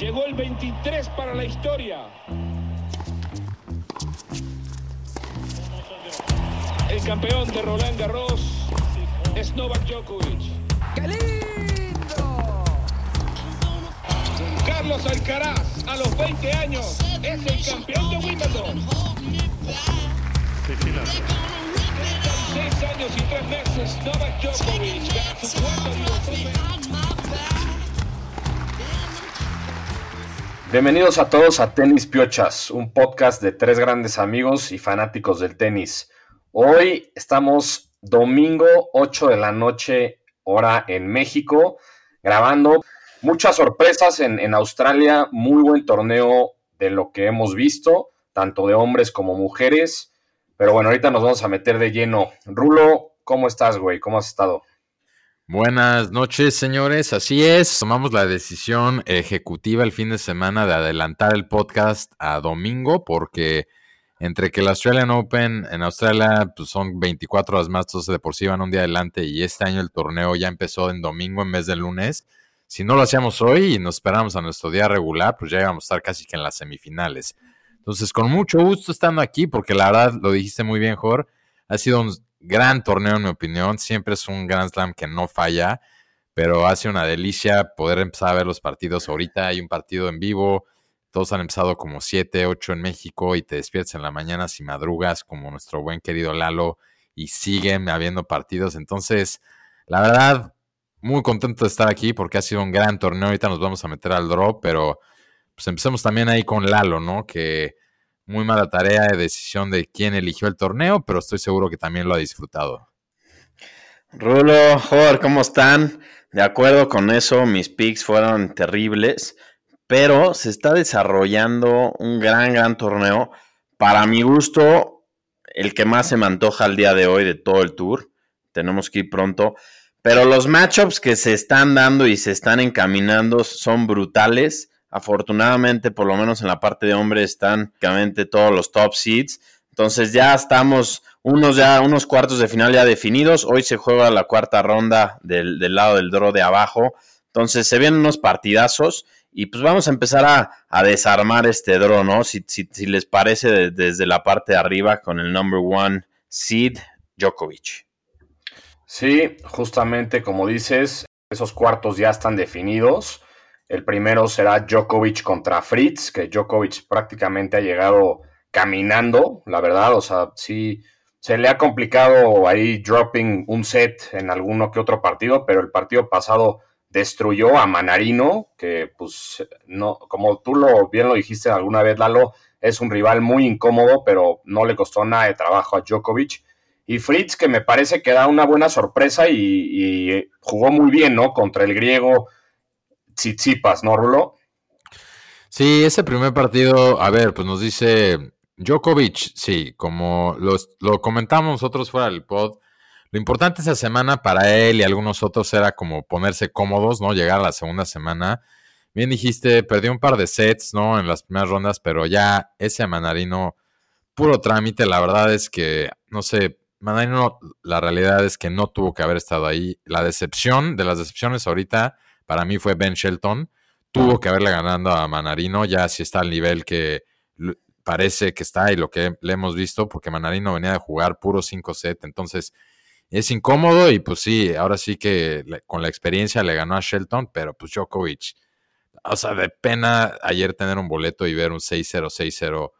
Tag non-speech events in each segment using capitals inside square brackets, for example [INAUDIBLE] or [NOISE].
Llegó el 23 para la historia. El campeón de Roland Garros es Novak Djokovic. ¡Qué lindo! Carlos Alcaraz, a los 20 años, es el campeón de Wimbledon. Seis años y tres meses, Novak Djokovic gana su cuarto Bienvenidos a todos a Tenis Piochas, un podcast de tres grandes amigos y fanáticos del tenis. Hoy estamos domingo 8 de la noche, hora en México, grabando muchas sorpresas en, en Australia, muy buen torneo de lo que hemos visto, tanto de hombres como mujeres. Pero bueno, ahorita nos vamos a meter de lleno. Rulo, ¿cómo estás, güey? ¿Cómo has estado? Buenas noches, señores. Así es, tomamos la decisión ejecutiva el fin de semana de adelantar el podcast a domingo porque entre que el Australian Open en Australia pues son 24 horas más, entonces de por sí van un día adelante y este año el torneo ya empezó en domingo en vez de lunes. Si no lo hacíamos hoy y nos esperamos a nuestro día regular, pues ya íbamos a estar casi que en las semifinales. Entonces, con mucho gusto estando aquí, porque la verdad lo dijiste muy bien, Jor, ha sido un gran torneo en mi opinión, siempre es un Grand Slam que no falla, pero hace una delicia poder empezar a ver los partidos. Ahorita hay un partido en vivo, todos han empezado como 7, 8 en México y te despiertas en la mañana si madrugas como nuestro buen querido Lalo y siguen habiendo partidos. Entonces, la verdad, muy contento de estar aquí porque ha sido un gran torneo. Ahorita nos vamos a meter al draw, pero pues empecemos también ahí con Lalo, ¿no? Que muy mala tarea de decisión de quién eligió el torneo, pero estoy seguro que también lo ha disfrutado. Rulo, Jor, ¿cómo están? De acuerdo con eso, mis picks fueron terribles, pero se está desarrollando un gran, gran torneo. Para mi gusto, el que más se me antoja al día de hoy de todo el tour. Tenemos que ir pronto. Pero los matchups que se están dando y se están encaminando son brutales. Afortunadamente, por lo menos en la parte de hombres, están prácticamente todos los top seeds. Entonces ya estamos unos ya unos cuartos de final ya definidos. Hoy se juega la cuarta ronda del, del lado del draw de abajo. Entonces se vienen unos partidazos y pues vamos a empezar a, a desarmar este draw, ¿no? Si, si, si les parece de, desde la parte de arriba con el number one seed Djokovic. Sí, justamente como dices, esos cuartos ya están definidos. El primero será Djokovic contra Fritz, que Djokovic prácticamente ha llegado caminando, la verdad. O sea, sí se le ha complicado ahí dropping un set en alguno que otro partido, pero el partido pasado destruyó a Manarino, que pues no, como tú lo bien lo dijiste alguna vez, Lalo, es un rival muy incómodo, pero no le costó nada de trabajo a Djokovic. Y Fritz, que me parece que da una buena sorpresa y, y jugó muy bien, ¿no? Contra el griego Tsitsipas, ¿no, Rulo? Sí, ese primer partido, a ver, pues nos dice Djokovic, sí, como los, lo comentamos nosotros fuera del pod, lo importante esa semana para él y algunos otros era como ponerse cómodos, ¿no? Llegar a la segunda semana. Bien dijiste, perdió un par de sets, ¿no? En las primeras rondas, pero ya ese Manarino, puro trámite, la verdad es que, no sé, Manarino, la realidad es que no tuvo que haber estado ahí. La decepción de las decepciones ahorita para mí fue Ben Shelton. Tuvo que haberle ganando a Manarino, ya si está al nivel que parece que está y lo que le hemos visto, porque Manarino venía de jugar puro 5 set, entonces es incómodo y pues sí, ahora sí que con la experiencia le ganó a Shelton, pero pues Djokovic, o sea, de pena ayer tener un boleto y ver un 6-0, 6-0,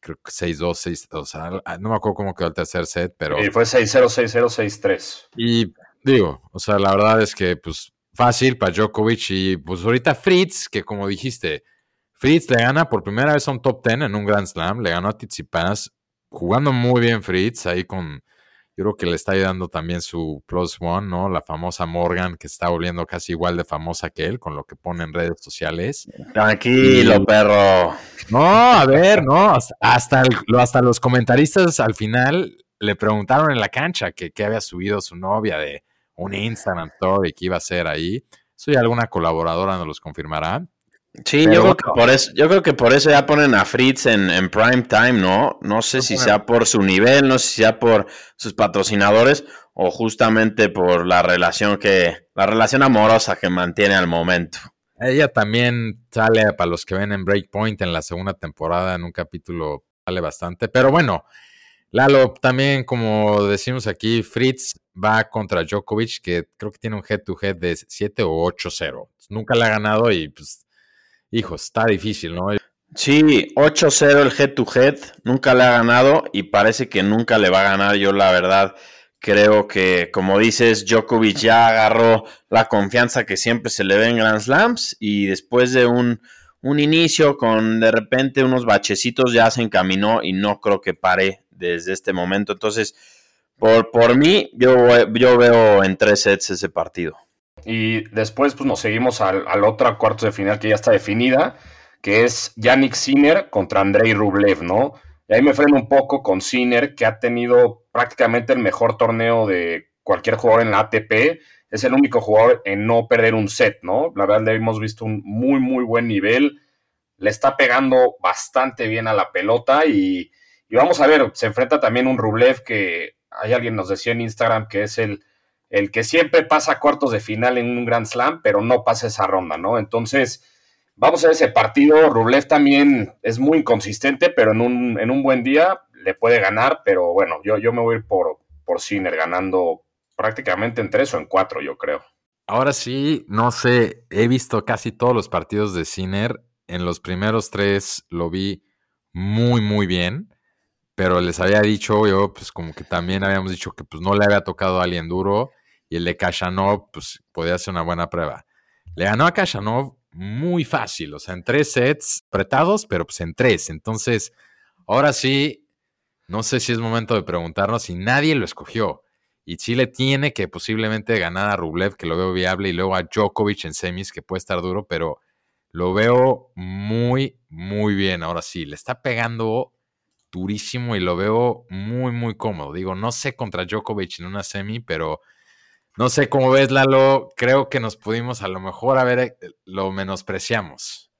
creo que 6-2, 6, o sea, no me acuerdo cómo quedó el tercer set, pero... Y fue 6-0, 6-0, 6-3. Y digo, o sea, la verdad es que pues fácil para Djokovic y pues ahorita Fritz, que como dijiste, Fritz le gana por primera vez a un top 10 en un Grand Slam, le ganó a Tsitsipas, jugando muy bien Fritz, ahí con, yo creo que le está ayudando también su plus one, ¿no? La famosa Morgan, que está volviendo casi igual de famosa que él, con lo que pone en redes sociales. Tranquilo, y, perro. No, a ver, no, hasta, hasta, el, hasta los comentaristas al final le preguntaron en la cancha que, que había subido su novia de un Instagram Story que iba a ser ahí. Eso ya alguna colaboradora nos los confirmará. Sí, yo creo, que por eso, yo creo que por eso ya ponen a Fritz en, en prime time, ¿no? No sé si sea por su nivel, no sé si sea por sus patrocinadores o justamente por la relación que, la relación amorosa que mantiene al momento. Ella también sale para los que ven en Breakpoint en la segunda temporada, en un capítulo sale bastante. Pero bueno, Lalo, también como decimos aquí, Fritz va contra Djokovic, que creo que tiene un head-to-head de 7 o 8-0. Nunca le ha ganado y pues, hijo, está difícil, ¿no? Sí, 8-0 el head-to-head, nunca le ha ganado y parece que nunca le va a ganar. Yo la verdad creo que, como dices, Djokovic ya agarró la confianza que siempre se le ve en Grand Slams y después de un, un inicio con de repente unos bachecitos ya se encaminó y no creo que pare desde este momento. Entonces, por, por mí, yo, yo veo en tres sets ese partido. Y después pues nos seguimos al, al otro cuarto de final que ya está definida, que es Yannick Sinner contra Andrei Rublev, ¿no? Y ahí me freno un poco con Sinner, que ha tenido prácticamente el mejor torneo de cualquier jugador en la ATP. Es el único jugador en no perder un set, ¿no? La verdad, le hemos visto un muy, muy buen nivel. Le está pegando bastante bien a la pelota y, y vamos a ver, se enfrenta también un Rublev que hay alguien nos decía en Instagram que es el, el que siempre pasa cuartos de final en un Grand Slam, pero no pasa esa ronda, ¿no? Entonces, vamos a ver ese partido. Rublev también es muy inconsistente, pero en un, en un buen día le puede ganar, pero bueno, yo, yo me voy a ir por, por Sinner ganando prácticamente en tres o en cuatro, yo creo. Ahora sí, no sé, he visto casi todos los partidos de Sinner. En los primeros tres lo vi muy, muy bien pero les había dicho yo, pues como que también habíamos dicho que pues no le había tocado a alguien duro y el de Kashanov, pues podía ser una buena prueba. Le ganó a Kashanov muy fácil, o sea, en tres sets apretados, pero pues en tres. Entonces, ahora sí, no sé si es momento de preguntarnos si nadie lo escogió. Y Chile tiene que posiblemente ganar a Rublev, que lo veo viable, y luego a Djokovic en semis, que puede estar duro, pero lo veo muy, muy bien. Ahora sí, le está pegando durísimo y lo veo muy, muy cómodo. Digo, no sé contra Djokovic en una semi, pero no sé cómo ves, Lalo. Creo que nos pudimos a lo mejor a ver, eh, lo menospreciamos.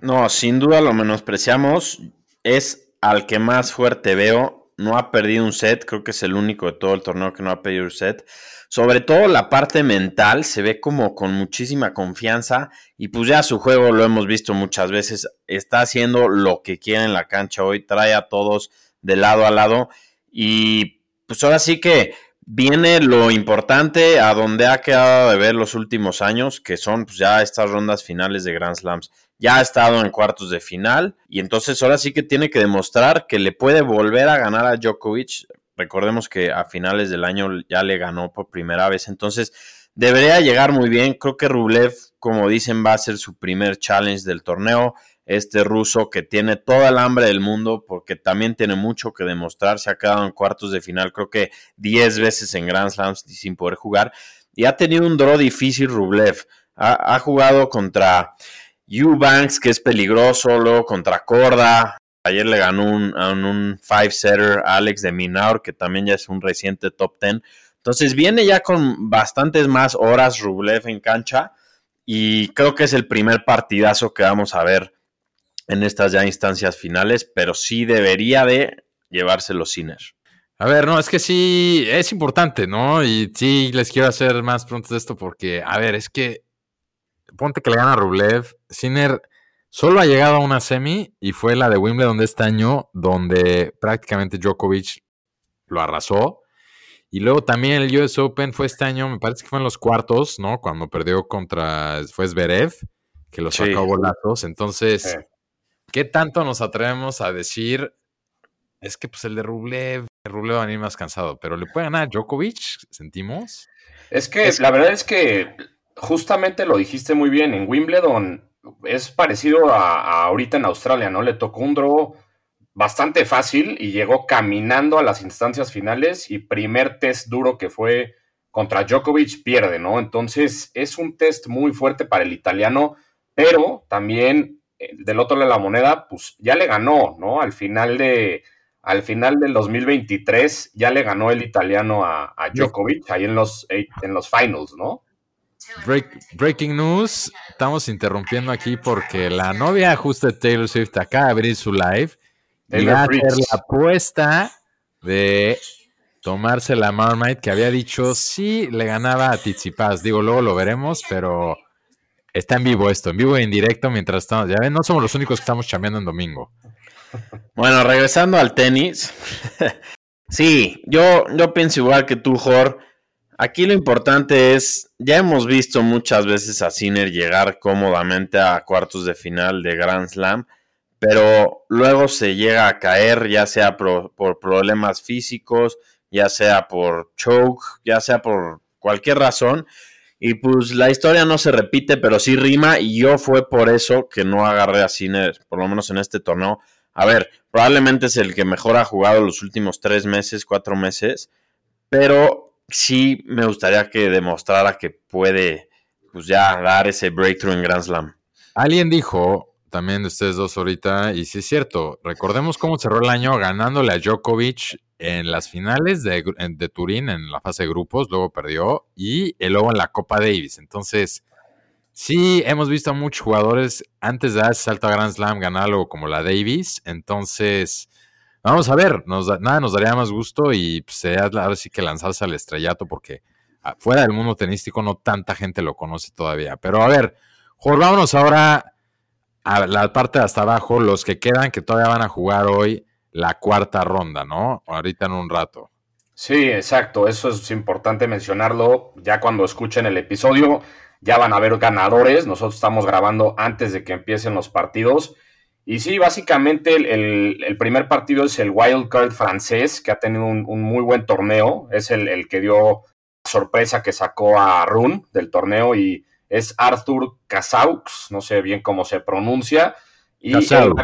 No, sin duda lo menospreciamos. Es al que más fuerte veo. No ha perdido un set, creo que es el único de todo el torneo que no ha perdido un set. Sobre todo la parte mental se ve como con muchísima confianza y pues ya su juego lo hemos visto muchas veces, está haciendo lo que quiere en la cancha hoy, trae a todos de lado a lado y pues ahora sí que viene lo importante a donde ha quedado de ver los últimos años, que son pues, ya estas rondas finales de Grand Slams. Ya ha estado en cuartos de final y entonces ahora sí que tiene que demostrar que le puede volver a ganar a Djokovic. Recordemos que a finales del año ya le ganó por primera vez, entonces debería llegar muy bien. Creo que Rublev, como dicen, va a ser su primer challenge del torneo. Este ruso que tiene toda el hambre del mundo porque también tiene mucho que demostrar. Se ha quedado en cuartos de final, creo que 10 veces en Grand Slams sin poder jugar. Y ha tenido un draw difícil Rublev. Ha, jugado contra Eubanks, que es peligroso, luego contra Corda, Ayer le ganó un, un five-setter Alex de Minaur, que también ya es un reciente top ten. Entonces viene ya con bastantes más horas Rublev en cancha y creo que es el primer partidazo que vamos a ver en estas ya instancias finales, pero sí debería de llevárselo Sinner. A ver, no, es que sí, es importante, ¿no? Y sí les quiero hacer más preguntas de esto porque, a ver, es que ponte que le gana Rublev, Sinner Solo ha llegado a una semi y fue la de Wimbledon de este año, donde prácticamente Djokovic lo arrasó. Y luego también el US Open fue este año, me parece que fue en los cuartos, ¿no? Cuando perdió contra, fue Zverev, que lo sacó a bolazos. Entonces, ¿qué tanto nos atrevemos a decir? Es que pues el de Rublev, el Rublev va a venir más cansado, pero ¿le puede ganar a Djokovic? ¿Sentimos? Es que la verdad es que justamente lo dijiste muy bien, en Wimbledon es parecido a, ahorita en Australia, ¿no? Le tocó un draw bastante fácil y llegó caminando a las instancias finales y primer test duro que fue contra Djokovic pierde, ¿no? Entonces es un test muy fuerte para el italiano, pero también del otro lado de la moneda, pues ya le ganó, ¿no? Al final de al final del 2023 ya le ganó el italiano a, a Djokovic ahí en los, en los finals, ¿no? breaking news, estamos interrumpiendo aquí porque la novia justo de Taylor Swift acaba de abrir su live y va a hacer la apuesta de tomarse la Marmite que había dicho sí le ganaba a Tizipas. Digo, luego lo veremos, pero Está en vivo esto, en vivo e en directo mientras estamos. Ya ven, no somos los únicos que estamos chambeando en domingo. [LAUGHS] Bueno, regresando al tenis. [LAUGHS] sí, yo, yo pienso igual que tú, Jor. Aquí lo importante es, ya hemos visto muchas veces a Sinner llegar cómodamente a cuartos de final de Grand Slam, pero luego se llega a caer, ya sea por, por problemas físicos, ya sea por choke, ya sea por cualquier razón. Y pues la historia no se repite, pero sí rima. Y yo fue por eso que no agarré a Sinner, por lo menos en este torneo. A ver, probablemente es el que mejor ha jugado los últimos tres meses, cuatro meses. Pero sí me gustaría que demostrara que puede, pues ya dar ese breakthrough en Grand Slam. Alguien dijo también de ustedes dos ahorita, y sí es cierto, recordemos cómo cerró el año ganándole a Djokovic en las finales de, de, Turín, en la fase de grupos, luego perdió, y luego en la Copa Davis. Entonces, sí, hemos visto a muchos jugadores antes de dar ese salto a Grand Slam ganar algo como la Davis. Entonces, vamos a ver, nos nada nos daría más gusto y pues, ahora sí que lanzarse al estrellato, porque fuera del mundo tenístico no tanta gente lo conoce todavía. Pero a ver, Jorge, vámonos ahora a la parte de hasta abajo, los que quedan que todavía van a jugar hoy la cuarta ronda, ¿no? Ahorita en un rato. Sí, exacto, eso es importante mencionarlo. Ya cuando escuchen el episodio, ya van a ver ganadores. Nosotros estamos grabando antes de que empiecen los partidos. Y sí, básicamente el, primer partido es el Wild Card francés, que ha tenido un, muy buen torneo. Es el, el, que dio sorpresa que sacó a Run del torneo y es Arthur Casaux, no sé bien cómo se pronuncia. Y Casau.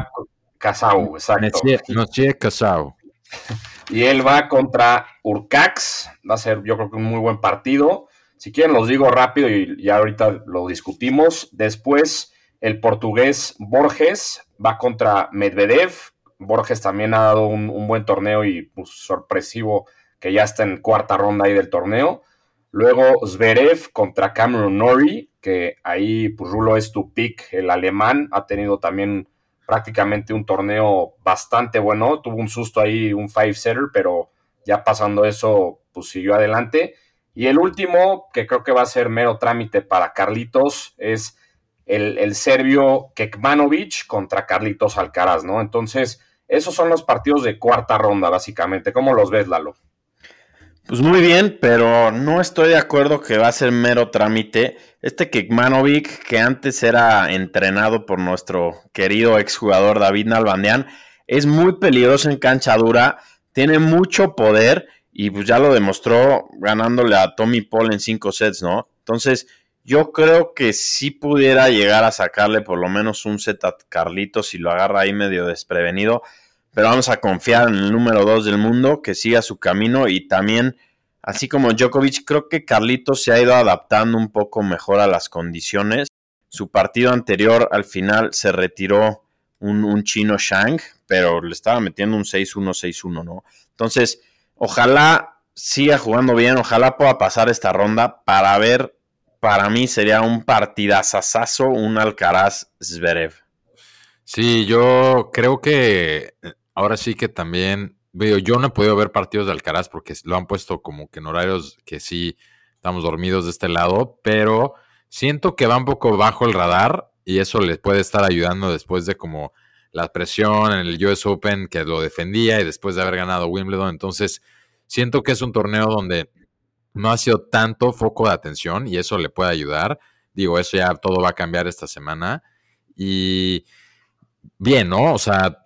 Casau, exacto. Noche Casau. [LAUGHS] Y él va contra Urcax, va a ser yo creo que un muy buen partido. Si quieren los digo rápido y ya ahorita lo discutimos. Después el portugués Borges va contra Medvedev. Borges también ha dado un, un buen torneo y pues, sorpresivo que ya está en cuarta ronda ahí del torneo. Luego Zverev contra Cameron Norrie, que ahí pues, Rulo es tu pick, el alemán, ha tenido también prácticamente un torneo bastante bueno, tuvo un susto ahí, un five-setter, pero ya pasando eso, pues siguió adelante. Y el último, que creo que va a ser mero trámite para Carlitos, es el, el serbio Kekmanovic contra Carlitos Alcaraz, ¿no? Entonces, esos son los partidos de cuarta ronda, básicamente. ¿Cómo los ves, Lalo? Pues muy bien, pero no estoy de acuerdo que va a ser mero trámite. Este Kekmanovic, que antes era entrenado por nuestro querido exjugador David Nalbandian, es muy peligroso en cancha dura, tiene mucho poder y pues ya lo demostró ganándole a Tommy Paul en cinco sets, ¿no? Entonces, yo creo que sí pudiera llegar a sacarle por lo menos un set a Carlitos si lo agarra ahí medio desprevenido pero vamos a confiar en el número 2 del mundo, que siga su camino y también, así como Djokovic, creo que Carlitos se ha ido adaptando un poco mejor a las condiciones. Su partido anterior al final se retiró un, chino Shang, pero le estaba metiendo un 6-1, 6-1, ¿no? Entonces, ojalá siga jugando bien, ojalá pueda pasar esta ronda para ver, para mí sería un partidazazazo, un Alcaraz Zverev. Sí, yo creo que ahora sí que también, veo, yo no he podido ver partidos de Alcaraz porque lo han puesto como que en horarios que sí estamos dormidos de este lado, pero siento que va un poco bajo el radar y eso les puede estar ayudando después de como la presión en el US Open que lo defendía y después de haber ganado Wimbledon. Entonces, siento que es un torneo donde no ha sido tanto foco de atención y eso le puede ayudar. Digo, eso ya todo va a cambiar esta semana. Y bien, ¿no? O sea,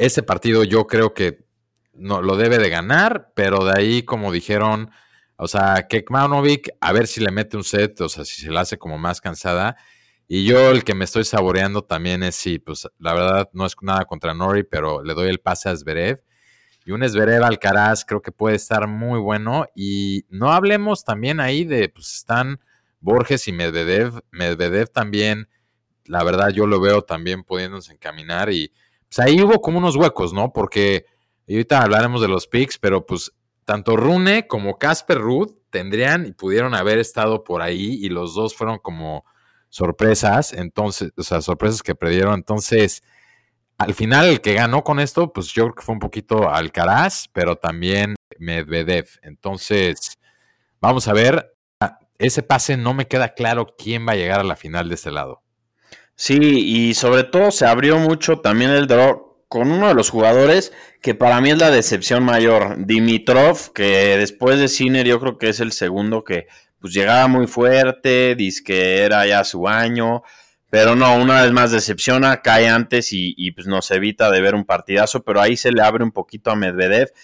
ese partido yo creo que no, lo debe de ganar, pero de ahí, como dijeron, o sea, Kekmanovic, a ver si le mete un set, o sea, si se la hace como más cansada. Y yo el que me estoy saboreando también es, sí, pues la verdad no es nada contra Nori, pero le doy el pase a Zverev. Y un Zverev Alcaraz creo que puede estar muy bueno. Y no hablemos también ahí de, pues están Borges y Medvedev. Medvedev también, la verdad yo lo veo también pudiéndose encaminar y pues ahí hubo como unos huecos, ¿no? Porque ahorita hablaremos de los picks, pero pues tanto Rune como Casper Ruth tendrían y pudieron haber estado por ahí y los dos fueron como sorpresas, entonces, o sea, sorpresas que perdieron. Entonces, al final el que ganó con esto, pues yo creo que fue un poquito Alcaraz, pero también Medvedev. Entonces, vamos a ver. ese pase no me queda claro quién va a llegar a la final de este lado. Sí, y sobre todo se abrió mucho también el draw con uno de los jugadores que para mí es la decepción mayor, Dimitrov, que después de Sinner yo creo que es el segundo que pues llegaba muy fuerte, dice que era ya su año, pero no, una vez más decepciona, cae antes y, y, pues nos evita de ver un partidazo, pero ahí se le abre un poquito a Medvedev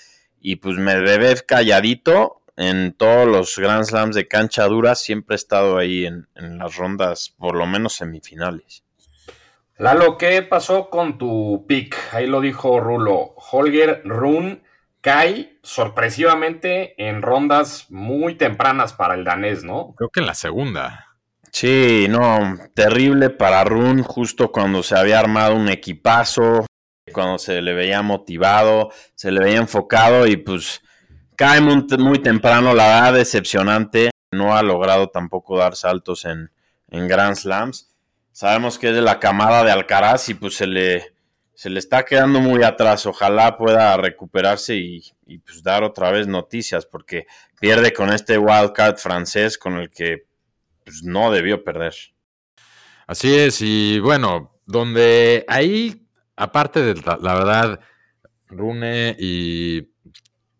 y pues Medvedev calladito en todos los Grand Slams de cancha dura, siempre ha estado ahí en, en las rondas, por lo menos semifinales. Lalo, ¿qué pasó con tu pick? Ahí lo dijo Rulo. Holger Run cae sorpresivamente en rondas muy tempranas para el danés, ¿no? Creo que en la segunda. Sí, no, terrible para Run justo cuando se había armado un equipazo, cuando se le veía motivado, se le veía enfocado y pues cae muy, muy temprano, la verdad decepcionante, no ha logrado tampoco dar saltos en, en Grand Slams. Sabemos que es de la camada de Alcaraz y pues se le, se le está quedando muy atrás. Ojalá pueda recuperarse y, y, pues dar otra vez noticias, porque pierde con este wildcard francés con el que pues, no debió perder. Así es, y bueno, donde ahí, aparte de la, verdad, Rune y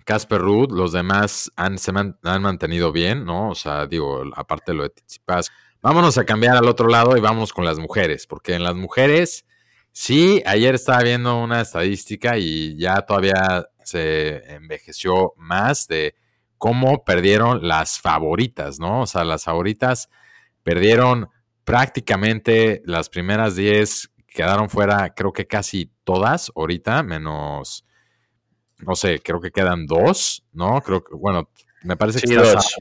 Casper Ruud, los demás han, se han mantenido bien, ¿no? O sea, digo, aparte de lo de Tsitsipas. Vámonos a cambiar al otro lado y vamos con las mujeres, porque en las mujeres, sí, ayer estaba viendo una estadística y ya todavía se envejeció más de cómo perdieron las favoritas, ¿no? O sea, las favoritas perdieron prácticamente las primeras 10, quedaron fuera, creo que casi todas ahorita, menos, no sé, creo que quedan dos, ¿no? Creo que, bueno, me parece Sí, que dos.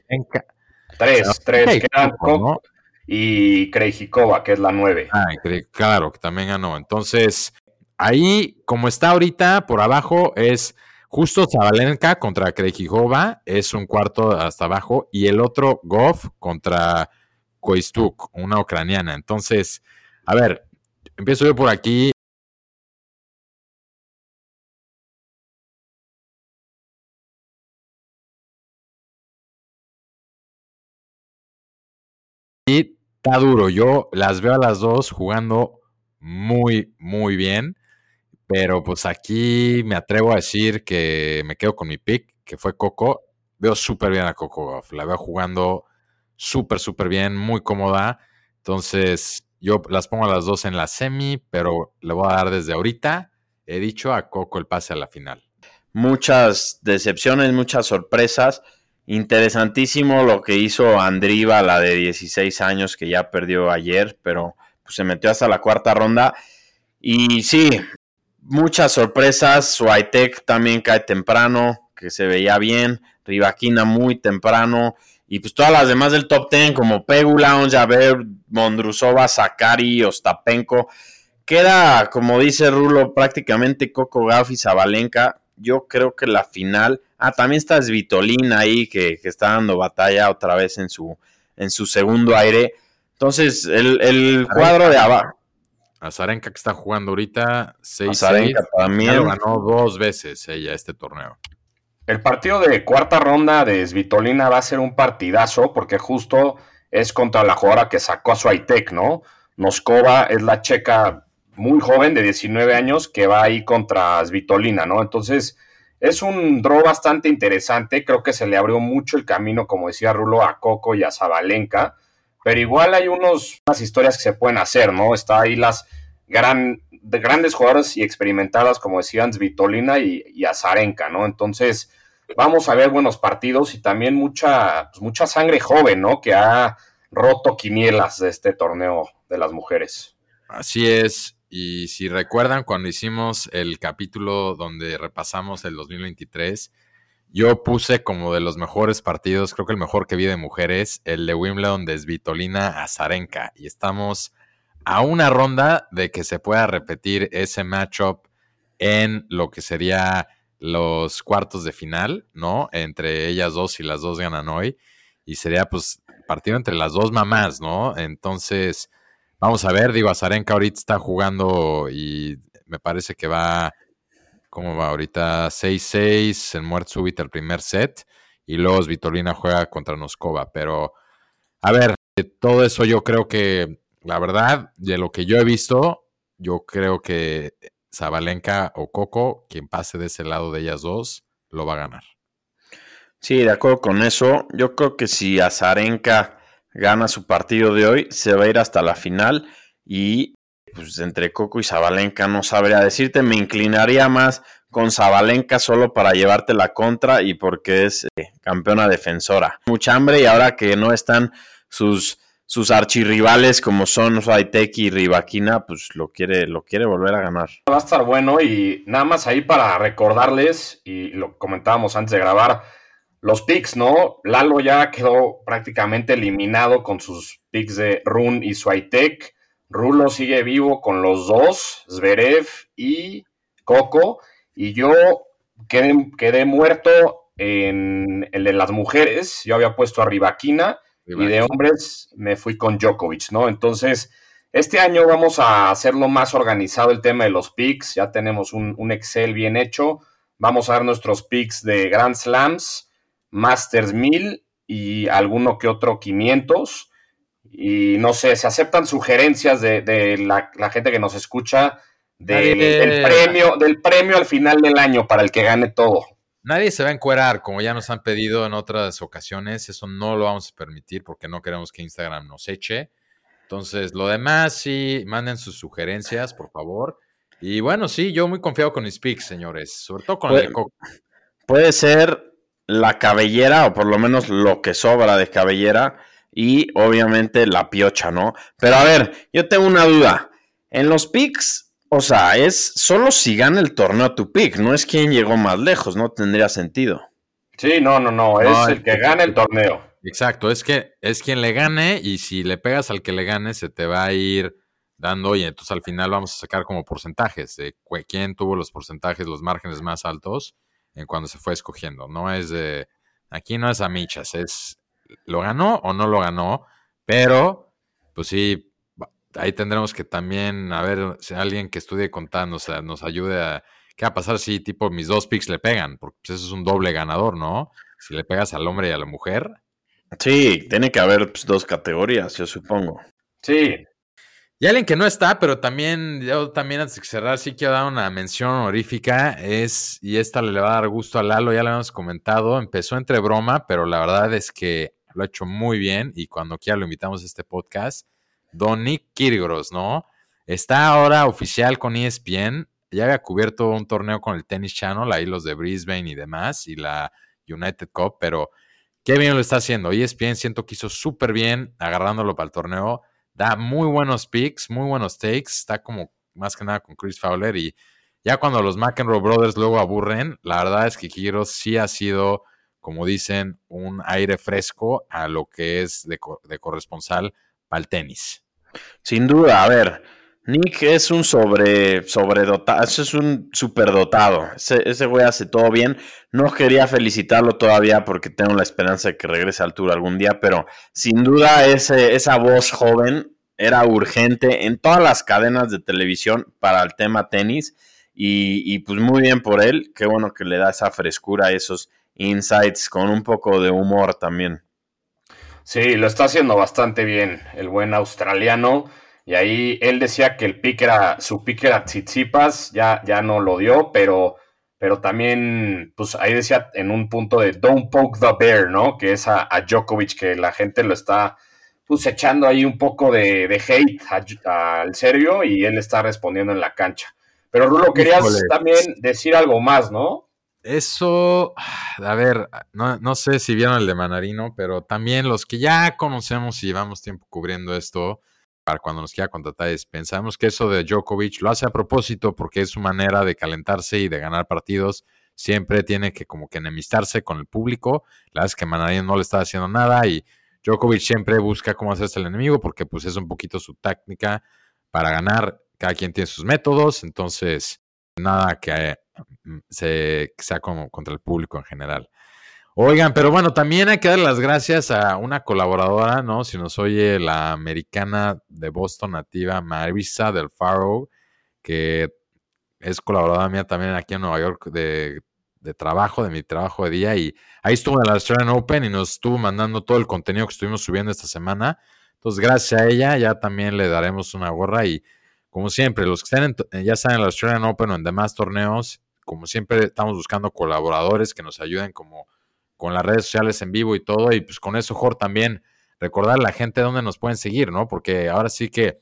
Tres, tres. Quedan Coco, ¿no? Y Krejcikova, que es la nueve. Ah, cre- claro, que también ganó. Entonces, ahí, como está ahorita, por abajo es justo Zabalenka contra Krejcikova, es un cuarto hasta abajo, y el otro Goff contra Koistuk, una ucraniana. Entonces, a ver, empiezo yo por aquí. Está duro. Yo las veo a las dos jugando muy, muy bien. Pero pues aquí me atrevo a decir que me quedo con mi pick, que fue Coco. Veo súper bien a Coco Goff. La veo jugando súper, súper bien, muy cómoda. Entonces, yo las pongo a las dos en la semi, pero le voy a dar desde ahorita, he dicho, a Coco el pase a la final. Muchas decepciones, muchas sorpresas. Interesantísimo lo que hizo Andriva, la de 16 años, que ya perdió ayer, pero pues, se metió hasta la cuarta ronda. Y sí, muchas sorpresas. Swiatek también cae temprano, que se veía bien. Rivaquina muy temprano. Y pues todas las demás del top 10, como Pegula, Onjaver, Mondrusova, Sakari, Ostapenko. Queda, como dice Rulo, prácticamente Coco Gauff y Zabalenka. Yo creo que la final. Ah, también está Svitolina ahí, que, que está dando batalla otra vez en su, en su segundo aire. Entonces, el, el cuadro de abajo. Azarenka que está jugando ahorita 6-6. Azarenka Ya también. ganó dos veces ella este torneo. El partido de cuarta ronda de Svitolina va a ser un partidazo porque justo es contra la jugadora que sacó a Swiatek, ¿no? Noskova es la checa muy joven de 19 años que va ahí contra Svitolina, ¿no? Entonces es un draw bastante interesante, creo que se le abrió mucho el camino, como decía Rulo, a Coco y a Zabalenka, pero igual hay unos, unas historias que se pueden hacer, ¿no? Está ahí las gran, de grandes jugadoras y experimentadas, como decían Svitolina y, y Azarenka, ¿no? Entonces, vamos a ver buenos partidos y también mucha, pues, mucha sangre joven, ¿no? Que ha roto quinielas de este torneo de las mujeres. Así es. Y si recuerdan cuando hicimos el capítulo donde repasamos el 2023, yo puse como de los mejores partidos, creo que el mejor que vi de mujeres, el de Wimbledon de Svitolina a Zarenka. Y estamos a una ronda de que se pueda repetir ese matchup en lo que sería los cuartos de final, ¿no? Entre ellas dos y las dos ganan hoy. Y sería pues partido entre las dos mamás, ¿no? Entonces, vamos a ver, digo, Azarenka ahorita está jugando y me parece que va, ¿cómo va ahorita? 6-6 en muerte súbita el primer set y luego Svitolina juega contra Noskova, pero A ver, de todo eso yo creo que, la verdad, de lo que yo he visto, yo creo que Zabalenka o Coco, quien pase de ese lado de ellas dos, lo va a ganar. Sí, de acuerdo con eso. Yo creo que si Azarenka gana su partido de hoy, se va a ir hasta la final y pues entre Coco y Zabalenka no sabría decirte, me inclinaría más con Zabalenka solo para llevarte la contra y porque es eh, campeona defensora. Mucha hambre y ahora que no están sus, sus archirrivales como son Swiatek y Rivaquina, pues lo quiere, lo quiere volver a ganar. Va a estar bueno y nada más ahí para recordarles, y lo comentábamos antes de grabar, los picks, ¿no? Lalo ya quedó prácticamente eliminado con sus picks de Run y Swiatek. Rulo sigue vivo con los dos, Zverev y Coco. Y yo quedé, quedé muerto en el de las mujeres. Yo había puesto a Rivaquina y de hombres me fui con Djokovic, ¿no? Entonces, este año vamos a hacerlo más organizado el tema de los picks. Ya tenemos un, un Excel bien hecho. Vamos a dar nuestros picks de Grand Slams, Masters 1000 y alguno que otro 500. Y no sé, se aceptan sugerencias de, de la, la, gente que nos escucha del, del, premio, del premio al final del año para el que gane todo. Nadie se va a encuerar, como ya nos han pedido en otras ocasiones. Eso no lo vamos a permitir porque no queremos que Instagram nos eche. Entonces, lo demás, sí, manden sus sugerencias, por favor. Y bueno, sí, yo muy confiado con mis picks, señores, sobre todo con puede, el de Coco. Puede ser la cabellera, o por lo menos lo que sobra de cabellera, y obviamente la piocha, ¿no? Pero a ver, yo tengo una duda. En los picks, o sea, es solo si gana el torneo tu pick, no es quien llegó más lejos, no tendría sentido. Sí, no, no, no, es no, el que gane el torneo. Exacto, es que es quien le gane y si le pegas al que le gane se te va a ir dando y entonces al final vamos a sacar como porcentajes de quién tuvo los porcentajes, los márgenes más altos en cuando se fue escogiendo. No es de, aquí no es a michas, es lo ganó o no lo ganó, pero pues sí, ahí tendremos que también, a ver, si alguien que estudie contando, o sea, nos ayude a, ¿qué va a pasar si tipo mis dos picks le pegan? Porque pues, eso es un doble ganador, ¿no? Si le pegas al hombre y a la mujer. Sí, tiene que haber pues, dos categorías, yo supongo. Sí. Y alguien que no está, pero también, yo también antes de cerrar, sí quiero dar una mención honorífica, es, y esta le va a dar gusto a Lalo, ya lo hemos comentado, empezó entre broma, pero la verdad es que lo ha hecho muy bien y cuando quiera lo invitamos a este podcast. Don Nick Kirgros, ¿no? Está ahora oficial con ESPN. Ya había cubierto un torneo con el Tennis Channel, ahí los de Brisbane y demás, y la United Cup, pero qué bien lo está haciendo. ESPN siento que hizo súper bien agarrándolo para el torneo. Da muy buenos picks, muy buenos takes. Está como más que nada con Chris Fowler y ya cuando los McEnroe Brothers luego aburren, la verdad es que Kirgros sí ha sido como dicen, un aire fresco a lo que es de, de corresponsal para el tenis. Sin duda, a ver, Nick es un sobre, sobredotado, es un superdotado. Ese, ese güey hace todo bien. No quería felicitarlo todavía porque tengo la esperanza de que regrese a altura algún día, pero sin duda ese, esa voz joven era urgente en todas las cadenas de televisión para el tema tenis. Y, y pues muy bien por él. Qué bueno que le da esa frescura, esos insights con un poco de humor también. Sí, lo está haciendo bastante bien el buen australiano. Y ahí él decía que el pick era, su pick era Tsitsipas, ya, ya no lo dio, pero, pero también, pues ahí decía en un punto de don't poke the bear, ¿no? Que es a, a Djokovic, que la gente lo está pues echando ahí un poco de, de hate al serbio y él está respondiendo en la cancha. Pero Rulo, querías Híjole. también decir algo más, ¿no? Eso, a ver, no, no, sé si vieron el de Manarino, pero también los que ya conocemos y llevamos tiempo cubriendo esto, para cuando nos quiera contratar, pensamos que eso de Djokovic lo hace a propósito porque es su manera de calentarse y de ganar partidos. Siempre tiene que como que enemistarse con el público. La verdad es que Manarino no le está haciendo nada y Djokovic siempre busca cómo hacerse el enemigo porque pues es un poquito su técnica para ganar. Cada quien tiene sus métodos, entonces nada que se, sea como contra el público en general. Oigan, pero bueno, también hay que dar las gracias a una colaboradora, ¿no? Si nos oye la americana de Boston nativa, Marisa del Faro, que es colaboradora mía también aquí en Nueva York de, de trabajo, de mi trabajo de día. Y ahí estuvo en la Australian Open y nos estuvo mandando todo el contenido que estuvimos subiendo esta semana. Entonces, gracias a ella, ya también le daremos una gorra. Y como siempre, los que estén en, ya están en la Australian Open o en demás torneos, como siempre, estamos buscando colaboradores que nos ayuden como con las redes sociales en vivo y todo. Y pues con eso, Jorge, también recordar a la gente dónde nos pueden seguir, ¿no? Porque ahora sí que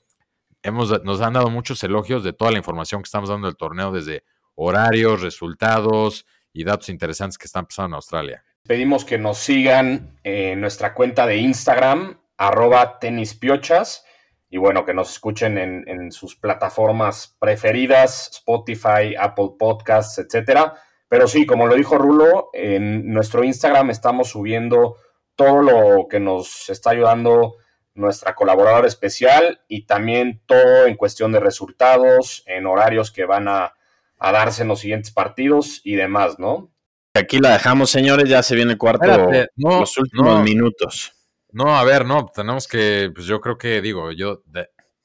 hemos, nos han dado muchos elogios de toda la información que estamos dando del torneo, desde horarios, resultados y datos interesantes que están pasando en Australia. Pedimos que nos sigan en nuestra cuenta de Instagram, arroba tenispiochas, y bueno, que nos escuchen en, en sus plataformas preferidas, Spotify, Apple Podcasts, etcétera. Pero sí, como lo dijo Rulo, en nuestro Instagram estamos subiendo todo lo que nos está ayudando nuestra colaboradora especial y también todo en cuestión de resultados, en horarios que van a, darse en los siguientes partidos y demás, ¿no? Aquí la dejamos, señores, ya se viene el cuarto, los últimos minutos. No, a ver, no, tenemos que, pues yo creo que, digo, yo,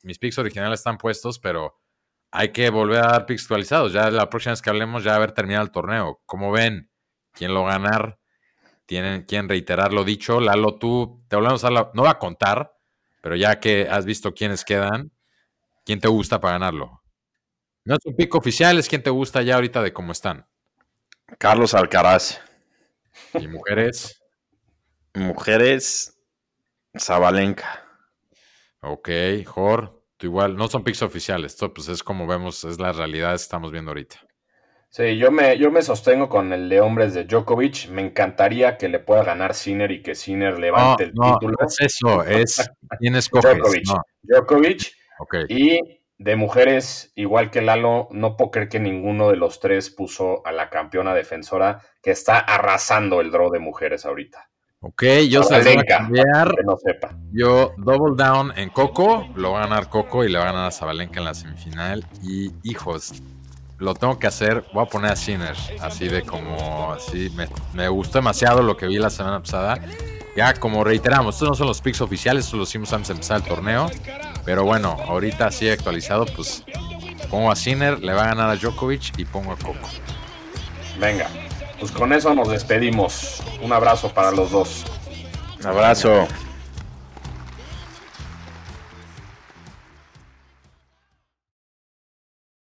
mis picks originales están puestos, pero hay que volver a dar picks actualizados. Ya la próxima vez que hablemos, ya haber terminado el torneo. ¿Cómo ven? ¿Quién lo ganar? Tienen quien reiterar lo dicho. Lalo, tú te volvemos a la, no va a contar, pero ya que has visto quiénes quedan, ¿quién te gusta para ganarlo? No es un pico oficial, es quien te gusta ya ahorita de cómo están. Carlos Alcaraz. ¿Y mujeres? Mujeres, Zabalenka. Ok, Jor, igual, no son picks oficiales, esto pues es como vemos, es la realidad que estamos viendo ahorita. Sí, yo me, yo me sostengo con el de hombres de Djokovic. Me encantaría que le pueda ganar Sinner y que Sinner levante el título. No es eso, es [LAUGHS] quién Djokovic. Djokovic. Y de mujeres, igual que Lalo, no puedo creer que ninguno de los tres puso a la campeona defensora que está arrasando el draw de mujeres ahorita. Ok, yo se voy a cambiar. no sepa. Yo double down en Coco, lo va a ganar Coco y le va a ganar a Zabalenka en la semifinal. Y hijos, lo tengo que hacer. Voy a poner a Sinner, así de como, así, me, gustó demasiado lo que vi la semana pasada. Ya, como reiteramos, estos no son los picks oficiales, estos los hicimos antes de empezar el torneo. Pero bueno, ahorita así actualizado, pues pongo a Sinner, le va a ganar a Djokovic y pongo a Coco. Venga, pues con eso nos despedimos. Un abrazo para los dos. Un abrazo.